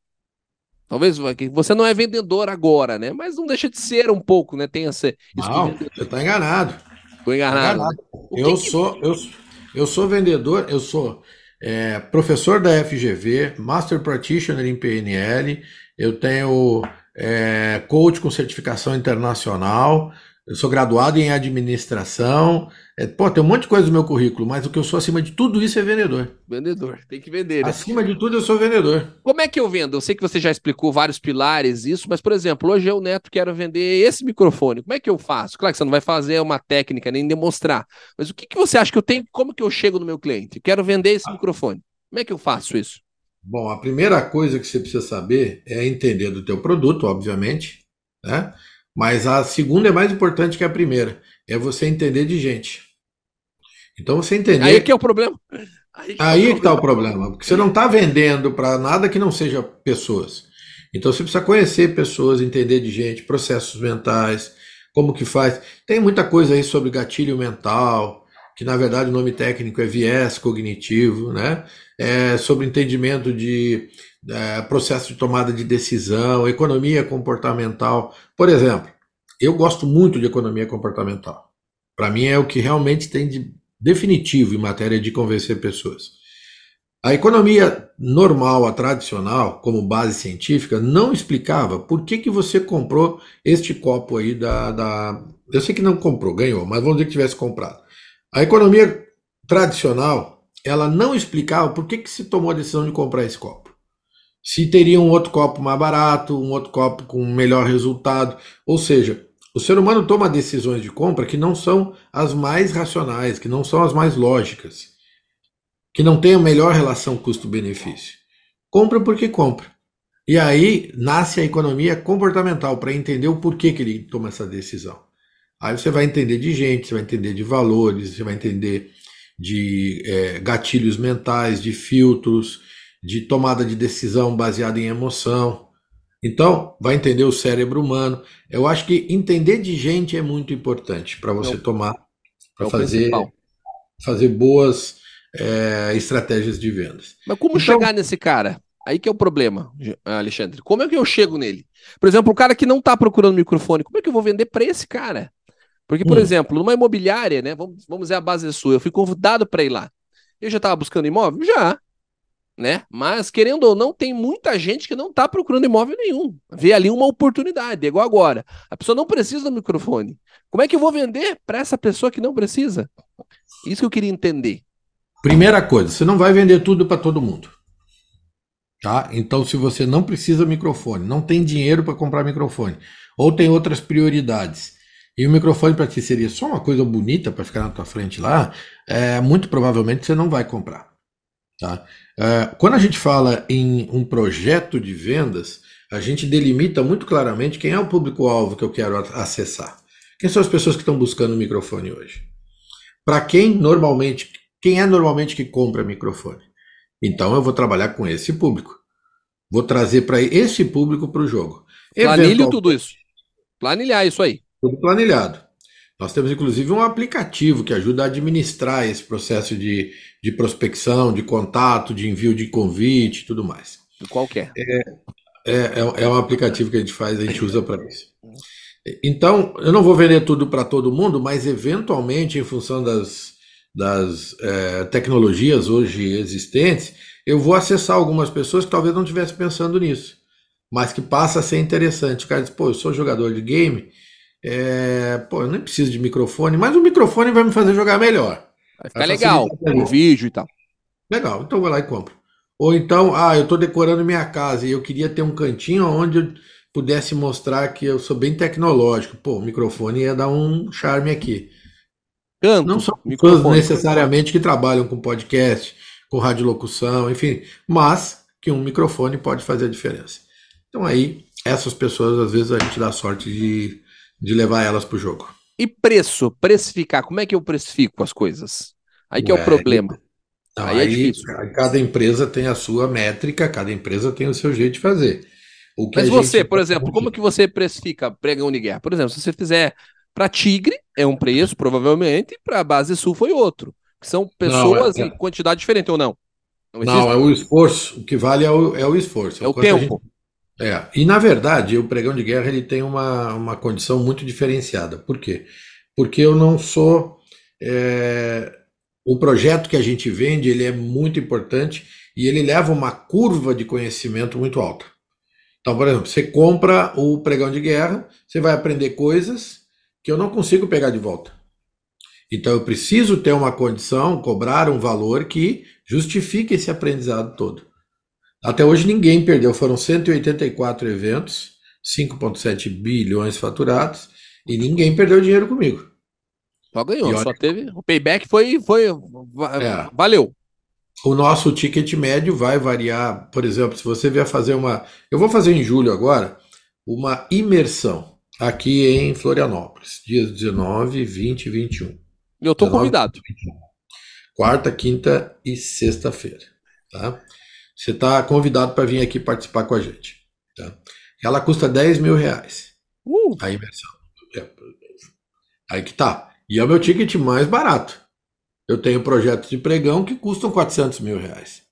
Talvez que você não é vendedor agora, né? Mas não deixa de ser um pouco, né? Tem essa. Não, que você está enganado. tô enganado. enganado. O que Eu que- sou, eu, eu sou vendedor, eu sou é, professor da FGV, Master Practitioner em PNL, eu tenho é, coach com certificação internacional, eu sou graduado em administração, é, pô, tem um monte de coisa no meu currículo, mas o que eu sou acima de tudo isso é vendedor. Vendedor, tem que vender. né? Acima de tudo eu sou vendedor. Como é que eu vendo? Eu sei que você já explicou vários pilares isso, mas, por exemplo, hoje eu, Neto, quero vender esse microfone. Como é que eu faço? Claro que você não vai fazer uma técnica, nem demonstrar. Mas o que, que você acha que eu tenho? Como que eu chego no meu cliente? Quero vender esse microfone. Como é que eu faço isso? Bom, a primeira coisa que você precisa saber é entender do teu produto, obviamente, né? Mas a segunda é mais importante que a primeira, é você entender de gente. Então você entender. Aí que é o problema. Aí que, Aí é que o está o problema. problema, porque você não está vendendo para nada que não seja pessoas. Então você precisa conhecer pessoas, entender de gente, processos mentais, como que faz. Tem muita coisa aí sobre gatilho mental, que na verdade o nome técnico é viés cognitivo, né? É sobre entendimento de é, processo de tomada de decisão, economia comportamental. Por exemplo, eu gosto muito de economia comportamental. Para mim é o que realmente tem de definitivo em matéria de convencer pessoas. A economia normal, a tradicional, como base científica, não explicava por que, que você comprou este copo aí da, da. Eu sei que não comprou, ganhou, mas vamos dizer que tivesse comprado. A economia tradicional, ela não explicava por que, que se tomou a decisão de comprar esse copo. Se teria um outro copo mais barato, um outro copo com melhor resultado. Ou seja, o ser humano toma decisões de compra que não são as mais racionais, que não são as mais lógicas, que não têm a melhor relação custo-benefício. Compra porque compra. E aí nasce a economia comportamental para entender o porquê que ele toma essa decisão. Aí você vai entender de gente, você vai entender de valores, você vai entender de é, gatilhos mentais, de filtros, de tomada de decisão baseada em emoção. Então, vai entender o cérebro humano. Eu acho que entender de gente é muito importante para você É o- tomar, É para o fazer, principal. fazer boas é, estratégias de vendas. Mas como Então- chegar nesse cara? Aí que é o problema, Alexandre. Como é que eu chego nele? Por exemplo, o cara que não está procurando microfone, como é que eu vou vender para esse cara? Porque, por Hum. exemplo, numa imobiliária, né? Vamos, vamos dizer a base sua, eu fui convidado para ir lá. Eu já estava buscando imóvel? Já. Né? Mas, querendo ou não, tem muita gente que não está procurando imóvel nenhum. Vê ali uma oportunidade, é igual agora. A pessoa não precisa do microfone. Como é que eu vou vender para essa pessoa que não precisa? Isso que eu queria entender. Primeira coisa, você não vai vender tudo para todo mundo. Tá? Então, se você não precisa microfone, não tem dinheiro para comprar microfone, ou tem outras prioridades, e o microfone para ti seria só uma coisa bonita para ficar na tua frente lá, é, muito provavelmente você não vai comprar. Tá? É, quando a gente fala em um projeto de vendas, a gente delimita muito claramente quem é o público-alvo que eu quero acessar. Quem são as pessoas que estão buscando o microfone hoje? Para quem normalmente, quem é normalmente que compra microfone? Então eu vou trabalhar com esse público. Vou trazer para esse público para o jogo. Planilho tudo isso. Planilhar isso aí. Tudo planilhado. Nós temos inclusive um aplicativo que ajuda a administrar esse processo de, de prospecção, de contato, de envio de convite e tudo mais. Qual que é? É, é, é um aplicativo que a gente faz, a gente usa para isso. Então, eu não vou vender tudo para todo mundo, mas eventualmente, em função das, das é, tecnologias hoje existentes, eu vou acessar algumas pessoas que talvez não estivessem pensando nisso, mas que passa a ser interessante. O cara diz, pô, eu sou jogador de game, é, pô, eu nem preciso de microfone, mas o microfone vai me fazer jogar melhor. Vai ficar legal, o vídeo e tal. Legal, então vou lá e compro. Ou então, ah, eu estou decorando minha casa e eu queria ter um cantinho onde eu pudesse mostrar que eu sou bem tecnológico. Pô, o microfone ia dar um charme aqui. Canto, Não são pessoas necessariamente que trabalham com podcast, com radiolocução, enfim, mas que um microfone pode fazer a diferença. Então aí, essas pessoas, às vezes, a gente dá sorte de, de levar elas para o jogo. E preço, precificar, como é que eu precifico as coisas? Aí que é, é o problema. Não, aí, é aí é cada empresa tem a sua métrica, cada empresa tem o seu jeito de fazer. Mas você, por exemplo, como que você precifica pregão de guerra? Por exemplo, se você fizer para Tigre, é um preço, provavelmente, para a base sul foi outro. Que são pessoas não, é, em quantidade diferente ou não? Não, não, é o esforço. O que vale é o, é o esforço. É o tempo. Gente... É. E na verdade, o pregão de guerra ele tem uma, uma condição muito diferenciada. Por quê? Porque eu não sou. É o projeto que a gente vende ele é muito importante e ele leva uma curva de conhecimento muito alta. Então, por exemplo, você compra o pregão de guerra, você vai aprender coisas que eu não consigo pegar de volta. Então, eu preciso ter uma condição, cobrar um valor que justifique esse aprendizado todo. Até hoje ninguém perdeu, foram 184 eventos, 5,7 bilhões faturados, e ninguém perdeu dinheiro comigo. Só ganhou, olha... só teve. O payback foi. foi é. Valeu. O nosso ticket médio vai variar, por exemplo, se você vier fazer uma. Eu vou fazer em julho agora uma imersão aqui em Florianópolis, dias 19, 20 e 21. Eu estou convidado. Quarta, quinta e sexta-feira. Tá? Você está convidado para vir aqui participar com a gente. Tá? Ela custa 10 mil reais. Uh. A imersão. É, aí que tá. E é o meu ticket mais barato. Eu tenho projetos de pregão que custam 400 mil reais.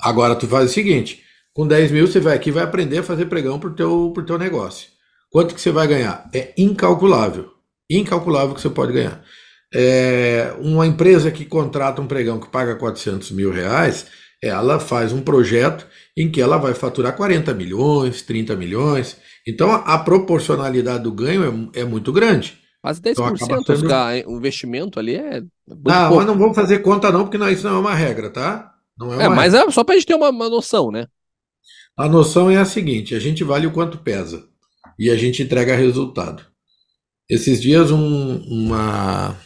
Agora tu faz o seguinte, com 10 mil você vai aqui e vai aprender a fazer pregão para o teu, pro teu negócio. Quanto que você vai ganhar? É incalculável. Incalculável que você pode ganhar. É, uma empresa que contrata um pregão que paga 400 mil reais, ela faz um projeto em que ela vai faturar 40 milhões, 30 milhões. Então a, proporcionalidade do ganho é, é muito grande. Quase 10% então, sendo... o investimento ali é. Não, pouco. mas não vamos fazer conta, não, porque não, isso não é uma regra, tá? Não é, é mas regra. é só para a gente ter uma, uma noção, né? A noção é a seguinte: a gente vale o quanto pesa e a gente entrega resultado. Esses dias, um, uma.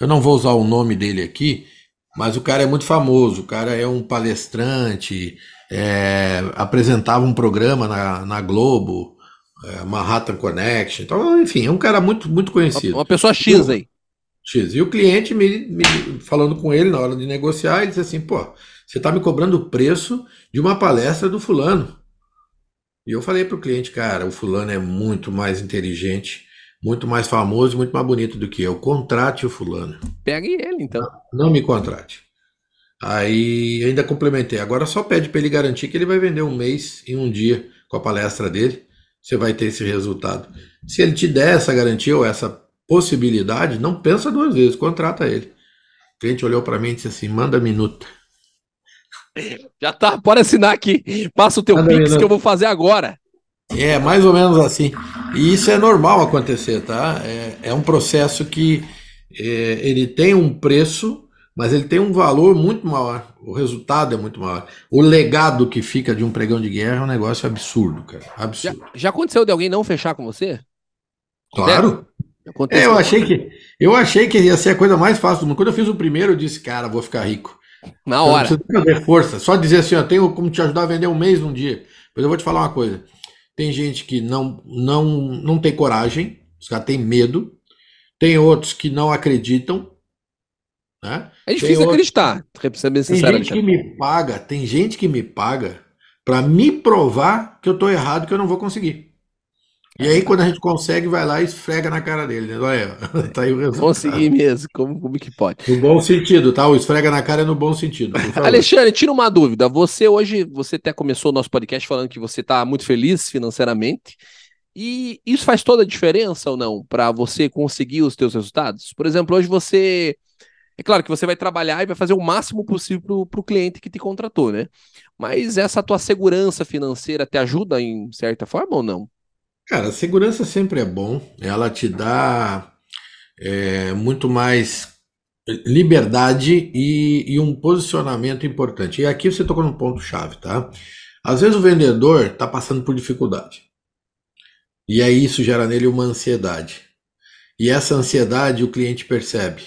Eu não vou usar o nome dele aqui, mas o cara é muito famoso. O cara é um palestrante, é, apresentava um programa na, na Globo é, Manhattan Connection. Então, enfim, é um cara muito, muito conhecido. Uma pessoa X aí. X. E o cliente me, me, falando com ele na hora de negociar, ele disse assim: pô, você está me cobrando o preço de uma palestra do fulano. E eu falei para o cliente, cara, o fulano é muito mais inteligente, muito mais famoso, muito mais bonito do que eu. Contrate o fulano. Pegue ele, então. Não, não me contrate. Aí ainda complementei. Agora só pede para ele garantir que ele vai vender um mês em um dia com a palestra dele você vai ter esse resultado. Se ele te der essa garantia ou essa possibilidade, não pensa duas vezes, contrata ele. O cliente olhou para mim e disse assim: manda minuta. Já tá, pode assinar aqui. Passa o teu manda Pix minuta. que eu vou fazer agora. É, mais ou menos assim. E isso é normal acontecer, tá? É, é um processo que é, ele tem um preço, mas ele tem um valor muito maior. O resultado é muito maior. O legado que fica de um pregão de guerra é um negócio absurdo, cara. Absurdo. Já, já aconteceu de alguém não fechar com você? Claro. É, eu achei que eu achei que ia ser a coisa mais fácil do mundo. Quando eu fiz o primeiro, eu disse, cara, vou ficar rico. Na hora. Não precisa fazer força. Só dizer assim, ó, tenho como te ajudar a vender um mês num dia. Mas eu vou te falar uma coisa. Tem gente que não não não tem coragem, os caras têm medo. Tem outros que não acreditam. Né? É difícil tem acreditar, bem sincero. Tem gente que me paga, tem gente que me paga para me provar que eu tô errado, que eu não vou conseguir. E aí, quando a gente consegue, vai lá e esfrega na cara dele. Né? Olha, tá aí o resultado. Consegui mesmo, como, como que pode? No bom sentido, tá? O esfrega na cara é no bom sentido. Alexandre, tira uma dúvida. Você hoje, você até começou o nosso podcast falando que você está muito feliz financeiramente. E isso faz toda a diferença ou não para você conseguir os seus resultados? Por exemplo, hoje você. É claro que você vai trabalhar e vai fazer o máximo possível para o cliente que te contratou, né? Mas essa tua segurança financeira te ajuda em certa forma ou não? Cara, segurança sempre é bom. Ela te dá é, muito mais liberdade e, e, um posicionamento importante. E aqui você tocou num ponto-chave, tá? Às vezes o vendedor está passando por dificuldade. E aí isso gera nele uma ansiedade. E essa ansiedade o cliente percebe.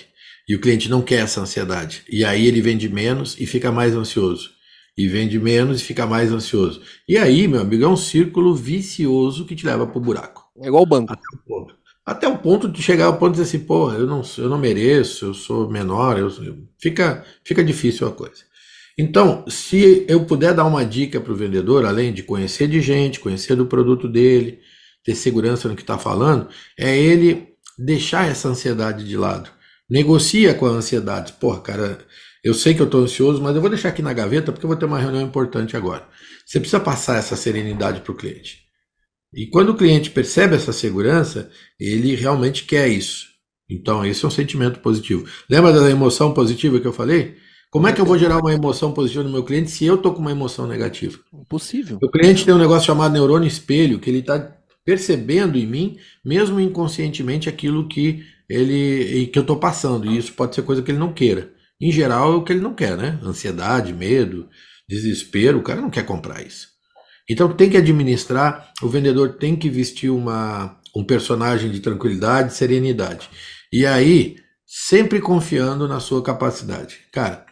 E o cliente não quer essa ansiedade. E aí ele vende menos e fica mais ansioso e vende menos e fica mais ansioso. E aí, meu amigo, é um círculo vicioso que te leva pro buraco. É igual o banco. Até o ponto, Até o ponto de chegar ao ponto de dizer assim, pô, eu não, eu não mereço, eu sou menor, eu, fica, fica difícil a coisa. Então, se eu puder dar uma dica para o vendedor, além de conhecer de gente, conhecer do produto dele, ter segurança no que está falando, é ele deixar essa ansiedade de lado. Negocia com a ansiedade. Porra, cara, eu sei que eu estou ansioso, mas eu vou deixar aqui na gaveta porque eu vou ter uma reunião importante agora. Você precisa passar essa serenidade para o cliente. E quando o cliente percebe essa segurança, ele realmente quer isso. Então, esse é um sentimento positivo. Lembra da emoção positiva que eu falei? Como é que eu vou gerar uma emoção positiva no meu cliente se eu estou com uma emoção negativa? Impossível. O cliente tem um negócio chamado neurônio espelho, que ele está percebendo em mim, mesmo inconscientemente, aquilo que ele que eu estou passando. E isso pode ser coisa que ele não queira. Em geral, é o que ele não quer, né? Ansiedade, medo, desespero, o cara não quer comprar isso. Então tem que administrar, o vendedor tem que vestir uma, um personagem de tranquilidade, serenidade. E aí, sempre confiando na sua capacidade. Cara,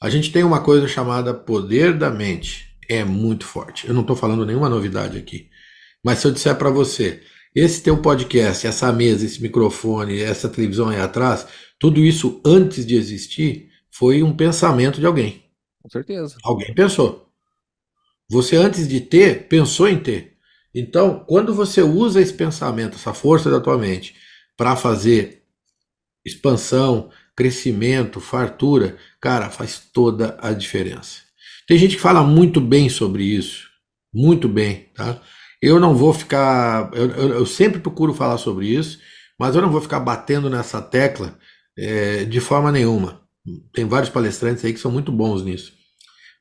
a gente tem uma coisa chamada poder da mente. É muito forte. Eu não estou falando nenhuma novidade aqui. Mas se eu disser para você, esse teu podcast, essa mesa, esse microfone, essa televisão aí atrás, tudo isso antes de existir foi um pensamento de alguém. Com certeza. Alguém pensou. Você antes de ter, pensou em ter. Então, quando você usa esse pensamento, essa força da tua mente, para fazer expansão, crescimento, fartura, cara, faz toda a diferença. Tem gente que fala muito bem sobre isso, muito bem, tá? Eu não vou ficar, eu, eu, eu sempre procuro falar sobre isso, mas eu não vou ficar batendo nessa tecla é, de forma nenhuma. Tem vários palestrantes aí que são muito bons nisso.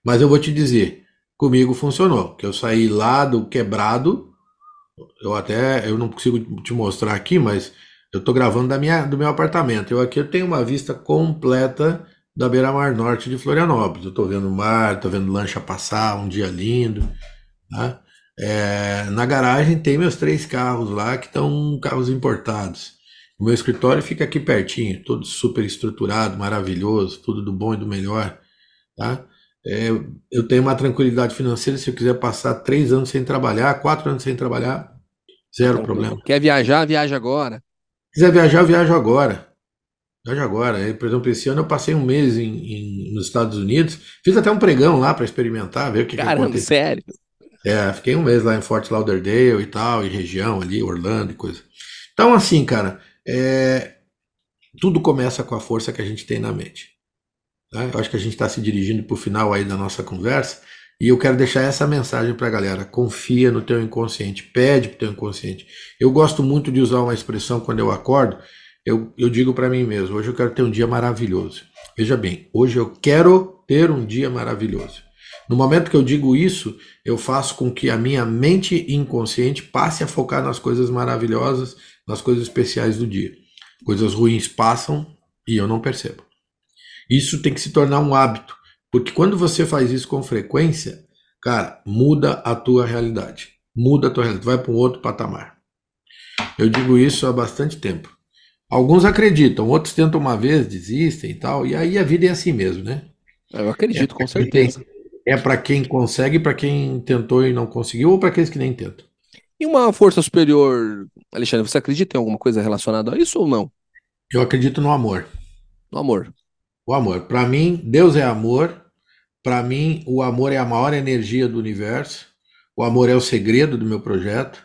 Mas eu vou te dizer, comigo funcionou. Que eu saí lá do quebrado. Eu até eu não consigo te mostrar aqui, mas eu estou gravando da minha, do meu apartamento. Eu aqui eu tenho uma vista completa da beira-mar norte de Florianópolis. Eu estou vendo o mar, estou vendo lancha passar, um dia lindo. Tá? É, na garagem tem meus três carros lá que estão carros importados. O meu escritório fica aqui pertinho, todo super estruturado, maravilhoso, tudo do bom e do melhor, tá? É, eu tenho uma tranquilidade financeira se eu quiser passar três anos sem trabalhar, quatro anos sem trabalhar, zero problema. Quer viajar, viaja agora. Quiser viajar, viaja agora. Viaja agora. Por exemplo, esse ano eu passei um mês em, em nos Estados Unidos, fiz até um pregão lá para experimentar, ver o que, Caramba, que sério? É, fiquei um mês lá em Fort Lauderdale e tal, e região ali, Orlando e coisa. Então, assim, cara, é, tudo começa com a força que a gente tem na mente. Tá? Eu acho que a gente está se dirigindo para o final aí da nossa conversa e eu quero deixar essa mensagem para a galera: confia no teu inconsciente, pede para o teu inconsciente. Eu gosto muito de usar uma expressão quando eu acordo. Eu, eu digo para mim mesmo: hoje eu quero ter um dia maravilhoso. Veja bem, hoje eu quero ter um dia maravilhoso. No momento que eu digo isso, eu faço com que a minha mente inconsciente passe a focar nas coisas maravilhosas nas coisas especiais do dia. Coisas ruins passam e eu não percebo. Isso tem que se tornar um hábito, porque quando você faz isso com frequência, cara, muda a tua realidade. Muda a tua realidade, vai para um outro patamar. Eu digo isso há bastante tempo. Alguns acreditam, outros tentam uma vez, desistem e tal, e aí a vida é assim mesmo, né? Eu acredito, é com certeza. é para quem consegue, para quem tentou e não conseguiu, ou para aqueles que nem tentam. E uma força superior, Alexandre, você acredita em alguma coisa relacionada a isso ou não? Eu acredito no amor. No amor. O amor. Para mim, Deus é amor. Para mim, o amor é a maior energia do universo. O amor é o segredo do meu projeto.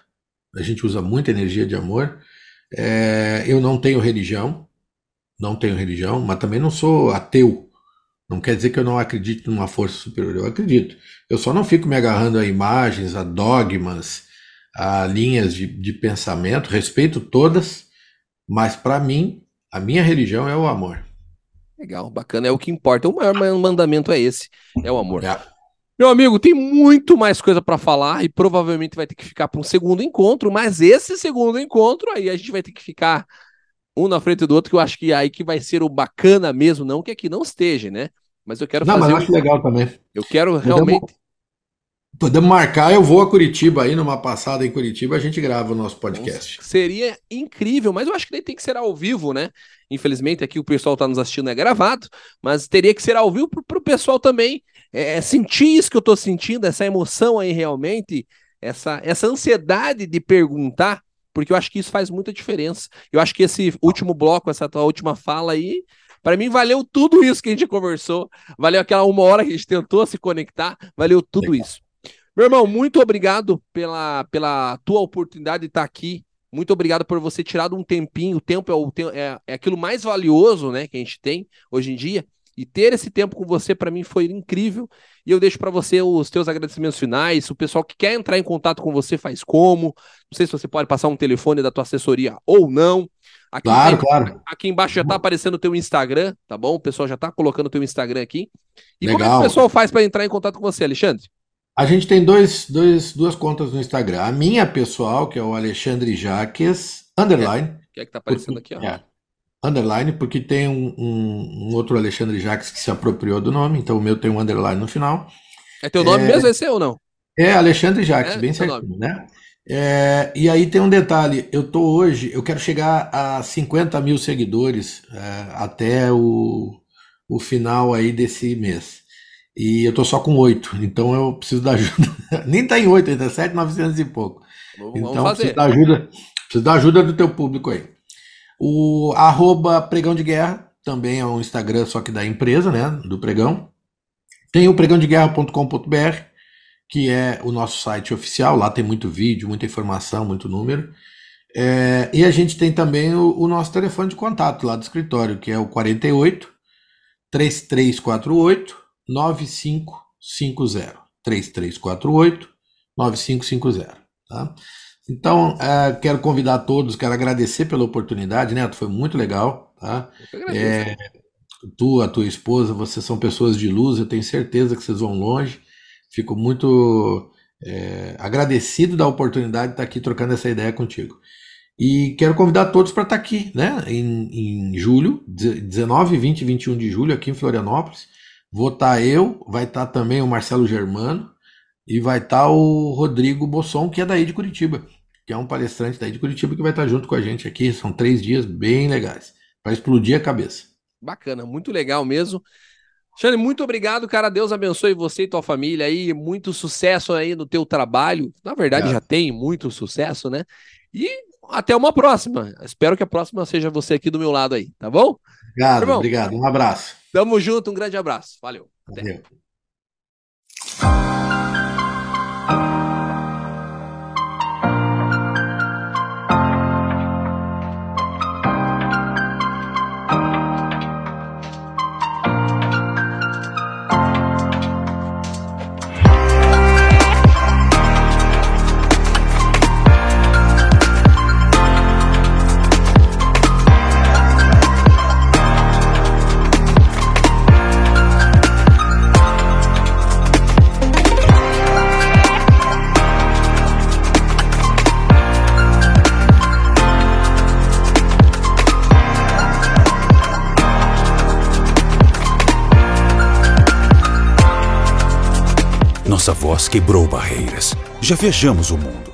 A gente usa muita energia de amor. É, eu não tenho religião, não tenho religião, mas também não sou ateu. Não quer dizer que eu não acredito numa força superior. Eu acredito. Eu só não fico me agarrando a imagens, a dogmas, a linhas de, de pensamento. Respeito todas, mas para mim, a minha religião é o amor. Legal, bacana. É o que importa. O maior mandamento é esse: é o amor. É. Meu amigo, tem muito mais coisa para falar e provavelmente vai ter que ficar para um segundo encontro, mas esse segundo encontro aí a gente vai ter que ficar um na frente do outro, que eu acho que aí que vai ser o bacana mesmo, não que aqui não esteja, né? Mas eu quero não, fazer. Não, mas eu acho legal também. Eu quero realmente. Podemos, marcar, eu vou a Curitiba aí, numa passada em Curitiba, a gente grava o nosso podcast. Seria incrível, mas eu acho que daí tem que ser ao vivo, né? Infelizmente aqui o pessoal está nos assistindo é gravado, mas teria que ser ao vivo para o pessoal também é, é, sentir isso que eu estou sentindo, essa emoção aí realmente, essa, essa ansiedade de perguntar, porque eu acho que isso faz muita diferença. Eu acho que esse último bloco, essa tua última fala aí, para mim valeu tudo isso que a gente conversou, valeu aquela uma hora que a gente tentou se conectar, valeu tudo isso. Meu irmão, muito obrigado pela, pela tua oportunidade de estar aqui. Muito obrigado por você tirar um tempinho. O tempo é, o, é, é aquilo mais valioso né, que a gente tem hoje em dia. E ter esse tempo com você para mim foi incrível. E eu deixo para você os teus agradecimentos finais. O pessoal que quer entrar em contato com você faz como? Não sei se você pode passar um telefone da tua assessoria ou não. Aqui claro, claro. Aqui embaixo já tá aparecendo o teu Instagram, tá bom? O pessoal já tá colocando o teu Instagram aqui. E Legal. como é que o pessoal faz para entrar em contato com você, Alexandre? A gente tem dois, dois, duas contas no Instagram. A minha pessoal, que é o Alexandre Jaques, underline. É, que é que tá aparecendo aqui, ó. É underline, porque tem um, um, um, outro Alexandre Jacques que se apropriou do nome, então o meu tem um underline no final. É teu nome é, mesmo esse ou não? É Alexandre Jacques, é, bem certinho, né? É, e aí tem um detalhe, eu tô hoje, eu quero chegar a 50 mil seguidores é, até o, o final aí desse mês. E eu tô só com oito, então eu preciso da ajuda. Nem tá em oito, ainda é 7,900 e pouco. Vamos, então vamos preciso da ajuda, preciso da ajuda do teu público aí. O arroba Pregão de Guerra também é um Instagram, só que da empresa, né? Do Pregão. Tem o pregãodeguerra.com.br, que é o nosso site oficial. Lá tem muito vídeo, muita informação, muito número. É, e a gente tem também o, o, nosso telefone de contato lá do escritório, que é o 48 3348 9550. 3348 9550. Tá? Então, uh, quero convidar todos, quero agradecer pela oportunidade, Neto, foi muito legal. Tá? É, tu, a tua esposa, vocês são pessoas de luz, eu tenho certeza que vocês vão longe. Fico muito é, agradecido da oportunidade de estar aqui trocando essa ideia contigo. E quero convidar todos para estar aqui, né? Em, em julho, 19, 20 e 21 de julho, aqui em Florianópolis. Vou estar eu, vai estar também o Marcelo Germano, e vai estar tá o Rodrigo Bosson, que é daí de Curitiba, que é um palestrante daí de Curitiba que vai estar tá junto com a gente aqui. São três dias bem legais, para explodir a cabeça. Bacana, muito legal mesmo. Xane, muito obrigado, cara. Deus abençoe você e tua família aí. Muito sucesso aí no teu trabalho. Na verdade, é. já tem muito sucesso, né? E até uma próxima. Espero que a próxima seja você aqui do meu lado aí, tá bom? Obrigado, Irmão, obrigado. Um abraço. Tamo junto, um grande abraço. Valeu. Até. Valeu. Quebrou barreiras. Já viajamos o mundo